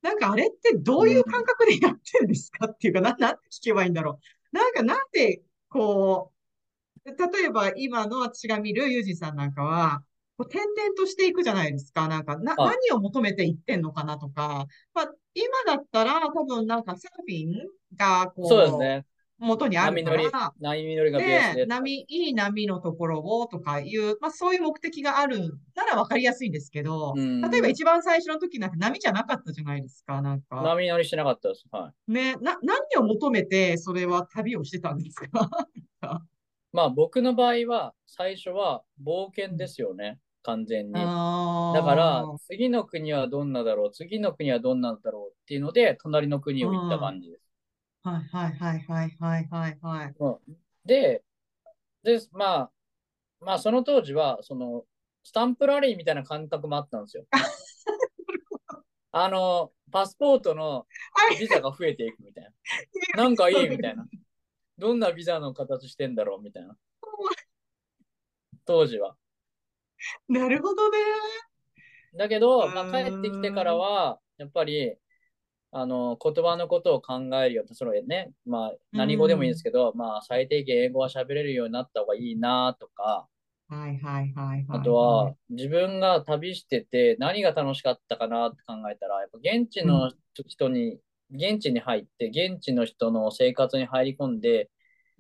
なんかあれってどういう感覚でやってるんですかっていうか、な、なんて聞けばいいんだろう。なんかなんで、こう、例えば今の私が見るユージさんなんかは、転々としていくじゃないですか。なんか、な、はい何を求めていってんのかなとか。まあ、今だったら多分なんかサーフィンがこう、そうですね。元にあるから、波乗りがベースで。波、いい波のところをとかいう、まあそういう目的があるなら分かりやすいんですけど、例えば一番最初の時なんて波じゃなかったじゃないですか、なんか。波乗りしてなかったです。はい。ね、な、何を求めてそれは旅をしてたんですか *laughs* まあ僕の場合は最初は冒険ですよね。完全に。だから、次の国はどんなだろう、次の国はどんなんだろうっていうので、隣の国を行った感じです。はいはいはいはいはいはいはい。で、で、まあ、まあその当時は、その、スタンプラリーみたいな感覚もあったんですよ。*laughs* あの、パスポートのビザが増えていくみたいな。なんかいいみたいな。どんなビザの形してんだろうみたいな。当時は。なるほどね。だけど、まあ、帰ってきてからは、やっぱり、あの、言葉のことを考えるよって、それね、まあ、何語でもいいんですけど、まあ、最低限英語は喋れるようになった方がいいなとか、はいはいはい、あとは、自分が旅してて何が楽しかったかなって考えたら、やっぱ現地の人に、うん、現地に入って、現地の人の生活に入り込んで、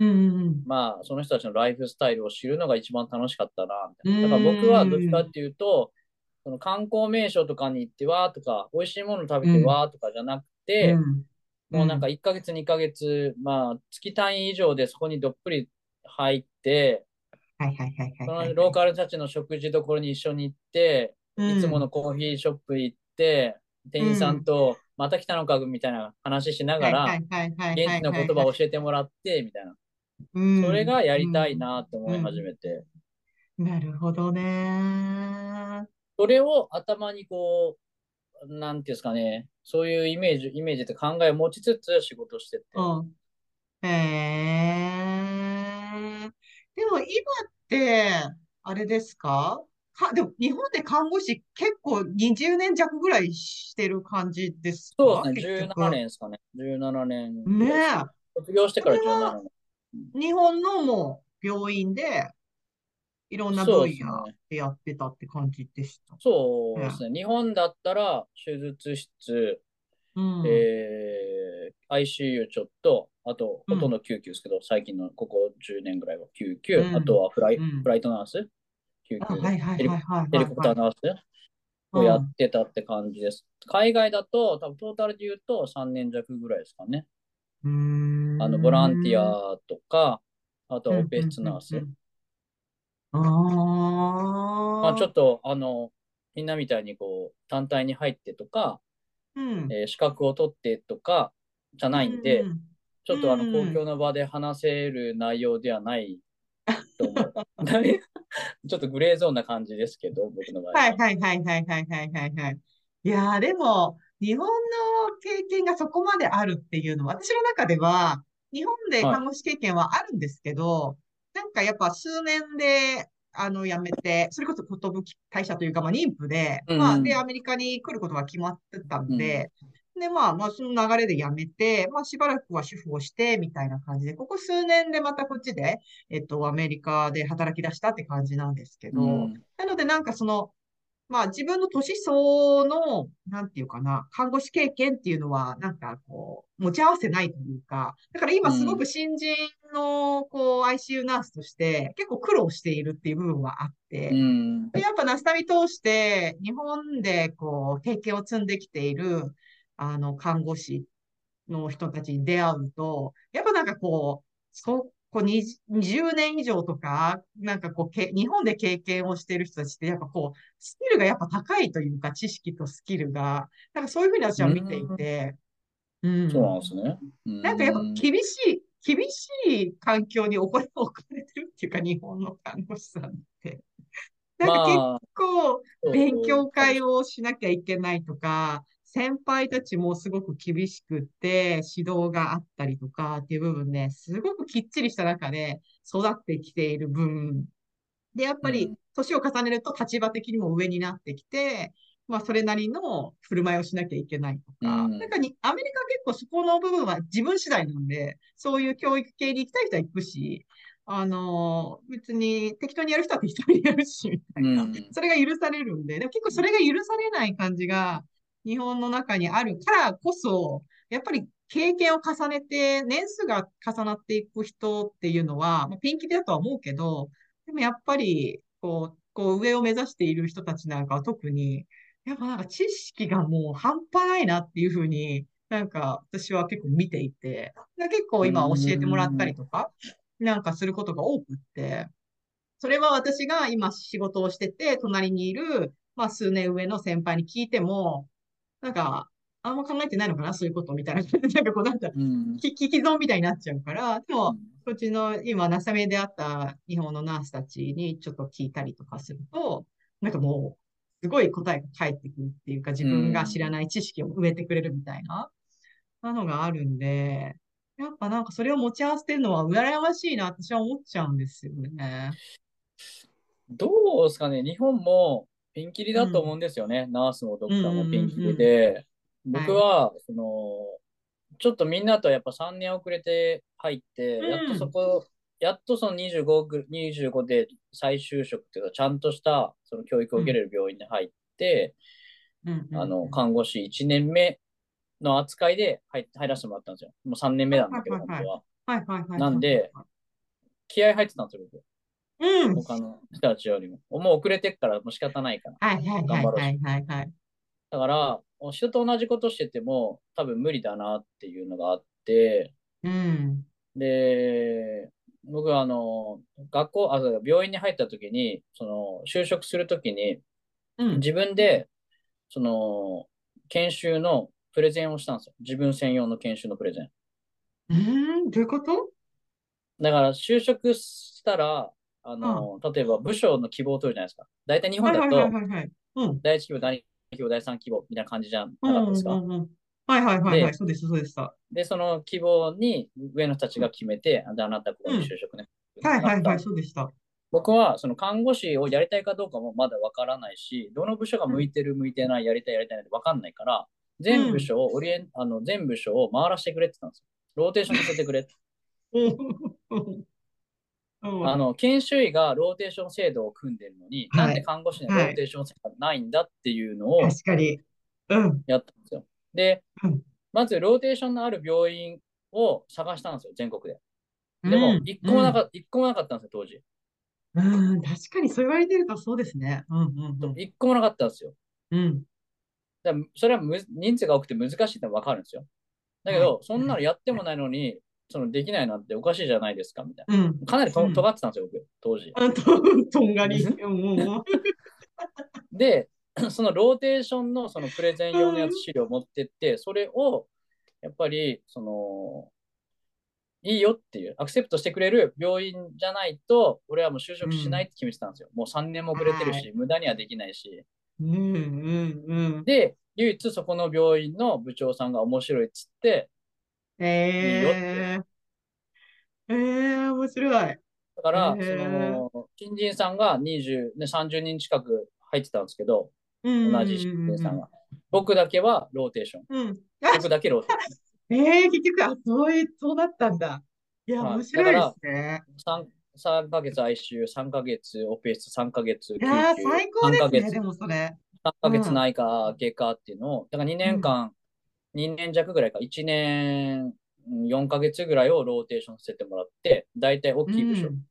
うんうんまあ、その人たちのライフスタイルを知るのが一番楽しかったな、みたいな。だから僕はどっちかっていうと、その観光名所とかに行ってわーとか、美味しいもの食べてわーとかじゃなくて、うん、もうなんか1ヶ月、2ヶ月、まあ、月単位以上でそこにどっぷり入って、はいはいはいそのローカルたちの食事どころに一緒に行って、いつものコーヒーショップ行って、店員さんと、また来たのか？みたいな話しながら、現地の言葉を教えてもらって、みたいな。それがやりたいなと思い始めて。なるほどね。それを頭にこう、なんていうんですかね、そういうイメージ、イメージって考えを持ちつつ仕事してて。うん。へえ。でも今って、あれですか？か、でも日本で看護師結構20年弱ぐらいしてる感じですか？そうですね、17年ですかね。17年。ねえ。卒業してから17年。日本のもう病院で、いろんな分野でやってたって感じでした。そうですね。日本だったら、手術室、うん、えー、ICU ちょっと、あと、ほとんど救急ですけど、うん、最近のここ10年ぐらいは救急、うん、あとはフライ,、フライトナース、救急、ヘリコプターナースをやってたって感じです。海外だと、多分トータルで言うと3年弱ぐらいですかね。あの、ボランティアとか、あとはオペ室ナース。あまあ、ちょっと、あの、みんなみたいにこう、単体に入ってとか、うん、えー、資格を取ってとかじゃないんで、うん、ちょっとあの、公共の場で話せる内容ではないと思う。*laughs* ちょっとグレーゾーンな感じですけど、僕の場合は。はいはいはいはいはいはいはい。いやでも、日本の経験がそこまであるっていうのは、私の中では、日本で看護師経験はあるんですけど、はい、なんかやっぱ数年で、あの、辞めて、それこそ寿退社というか、まあ、妊婦で、うん、まあ、で、アメリカに来ることが決まってたんで、うん、で、まあ、まあ、その流れで辞めて、まあ、しばらくは主婦をして、みたいな感じで、ここ数年でまたこっちで、えっと、アメリカで働き出したって感じなんですけど、うん、なので、なんかその、まあ自分の年相応の、なんていうかな、看護師経験っていうのは、なんかこう、持ち合わせないというか、だから今すごく新人の、こう、ICU ナースとして結構苦労しているっていう部分はあって、うん、でやっぱナスタミ通して、日本でこう、経験を積んできている、あの、看護師の人たちに出会うと、やっぱなんかこう、そこう20年以上とか、なんかこうけ、日本で経験をしている人たちって、やっぱこう、スキルがやっぱ高いというか、知識とスキルが、なんかそういうふうに私は見ていて、うん。そうなんですね。なんかやっぱ厳しい、厳しい環境にお金を置かれてるっていうか、日本の看護師さんって。なんか結構勉強会をしなきゃいけないとか、先輩たちもすごく厳しくって、指導があったりとかっていう部分で、すごくきっちりした中で育ってきている分、で、やっぱり年を重ねると立場的にも上になってきて、まあ、それなりの振る舞いをしなきゃいけないとか、うん、なんかに、アメリカ結構そこの部分は自分次第なんで、そういう教育系に行きたい人は行くし、あの、別に適当にやる人は適当にやるし、みたいな、うん、それが許されるんで、でも結構それが許されない感じが、日本の中にあるからこそ、やっぱり経験を重ねて、年数が重なっていく人っていうのは、まあ、ピンキリだとは思うけど、でもやっぱり、こう、こう上を目指している人たちなんかは特に、やっぱなんか知識がもう半端ないなっていうふうに、なんか私は結構見ていて、結構今教えてもらったりとか、なんかすることが多くって、それは私が今仕事をしてて、隣にいる、まあ数年上の先輩に聞いても、なんか、あんま考えてないのかな、そういうことみたいな。*laughs* なんかこう、なんか、聞き損みたいになっちゃうから、でも、こっちの今、ナサメであった日本のナースたちにちょっと聞いたりとかすると、なんかもう、すごい答えが返ってくるっていうか、自分が知らない知識を埋めてくれるみたいな、なのがあるんで、やっぱなんかそれを持ち合わせてるのは羨ましいな私は思っちゃうんですよね。どうですかね、日本もピンキリだと思うんですよね。うん、ナースもドクターもピンキリで、僕は、その、ちょっとみんなとやっぱ3年遅れて入って、やっとそこ、やっとその25、25で再就職っていうか、ちゃんとしたその教育を受けれる病院に入って、あの、看護師1年目の扱いで入入らせてもらったんですよ。もう3年目なんだけど、本当は。はいはいはい。なんで、気合入ってたんですよ、僕。うん。他の人たちよりも。もう遅れてっからもう仕方ないから。はいはいはいはいはい、はい。だから、人と同じことしてても多分無理だなっていうのがあって、うん。で、僕はあの、学校、あ、病院に入った時に、その、就職する時に、うん、自分で、その、研修のプレゼンをしたんですよ。自分専用の研修のプレゼン。うん、どういうこと？だから、就職したら、あの、例えば部署の希望を取るじゃないですか。大体日本だと、第一希望、第二希望、第三希望みたいな感じじゃなかったですか。はいはいはいはい、そうです、そうでした。で、その希望に上の人たちが決めて、あなたここに就職ね。はいはいはい、そうでした。僕はその看護師をやりたいかどうかもまだわからないし、どの部署が向いてる、向いてない、やりたい、やりたいってわかんないから、全部署を、オリエン、あの全部署を回らせてくれって言ったんですよ。ローテーションさせてくれ。あの研修医がローテーション制度を組んでるのに、はい、なんで看護師のローテーション制度がないんだっていうのを、確かに。うん。やったんですよ。で、うん、まずローテーションのある病院を探したんですよ、全国で。でも、一個もなか、うん、個もなかったんですよ、当時。うん、確かにそう言われてるとそうですね。うんうんうん、一個もなかったんですよ。うん。だそれはむ人数が多くて難しいってわかるんですよ。だけど、はい、そんなのやってもないのに、そのできないなんておかしいじゃないですかみたいな。うん、かなりと、うん、尖ってたんですよ、僕、当時。とんがり。で、*laughs* そのローテーションのそのプレゼン用のやつ資料を持ってって、それをやっぱり、その、いいよっていう、アクセプトしてくれる病院じゃないと、俺はもう就職しないって決めてたんですよ。うん、もう3年も遅れてるし、はい、無駄にはできないし。うんうんうん、で、唯一そこの病院の部長さんが面白いっつって、えいいよって。えー、面白い。だから、えー、その、新人さんが20、ね、30人近く入ってたんですけど、同じ新人さんが。僕だけはローテーション。うん、僕だけローテーション。*laughs* えー、結局、あ、そういう、そうだったんだ。いや、面白いですね。3, 3ヶ月 ICU、3ヶ月オペ室、3ヶ月救急。いや最高ですね、でもそれ。3ヶ月内科、外科っていうのを、だから2年間、うん、2年弱ぐらいか、1年4ヶ月ぐらいをローテーションさせてもらって、大体大きい部署。うん、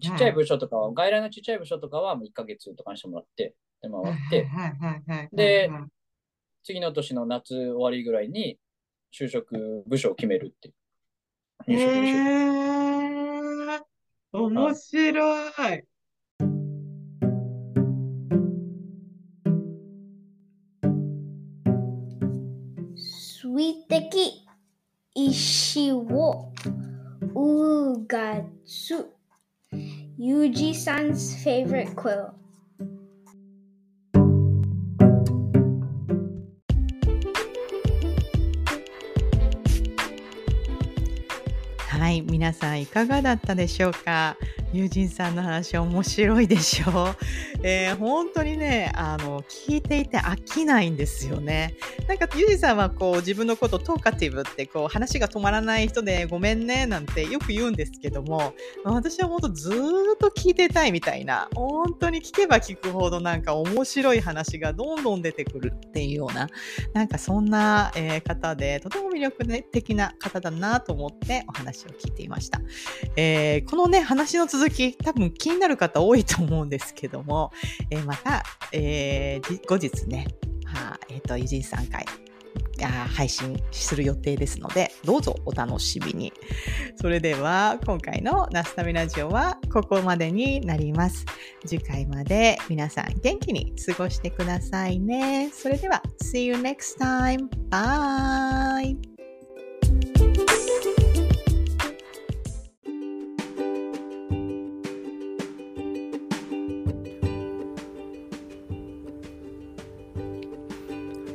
ちっちゃい部署とかは、外来のちっちゃい部署とかは1ヶ月とかにしてもらって、で、回って、で、次の年の夏終わりぐらいに就職部署を決めるっていう。へえー、面白い。水滴石をうがつ。Yuji san's favorite quill. はい、皆さんいかがだったでしょうか？友人さんの話面白いでしょ？*laughs* えー、本当にね、あの、聞いていて飽きないんですよね。なんか、ユージさんはこう、自分のことトーカティブってこう、話が止まらない人でごめんね、なんてよく言うんですけども、私は本当ずっと聞いてたいみたいな、本当に聞けば聞くほどなんか面白い話がどんどん出てくるっていうような、なんかそんな、えー、方で、とても魅力的な方だなと思ってお話を聞いていました。えー、このね、話の続続き、多分気になる方多いと思うんですけども、えー、また、えー、後日ね、は、えっ、ー、と、偉人さん回、配信する予定ですので、どうぞお楽しみに。それでは、今回のナスタミラジオはここまでになります。次回まで皆さん元気に過ごしてくださいね。それでは、See you next time. Bye!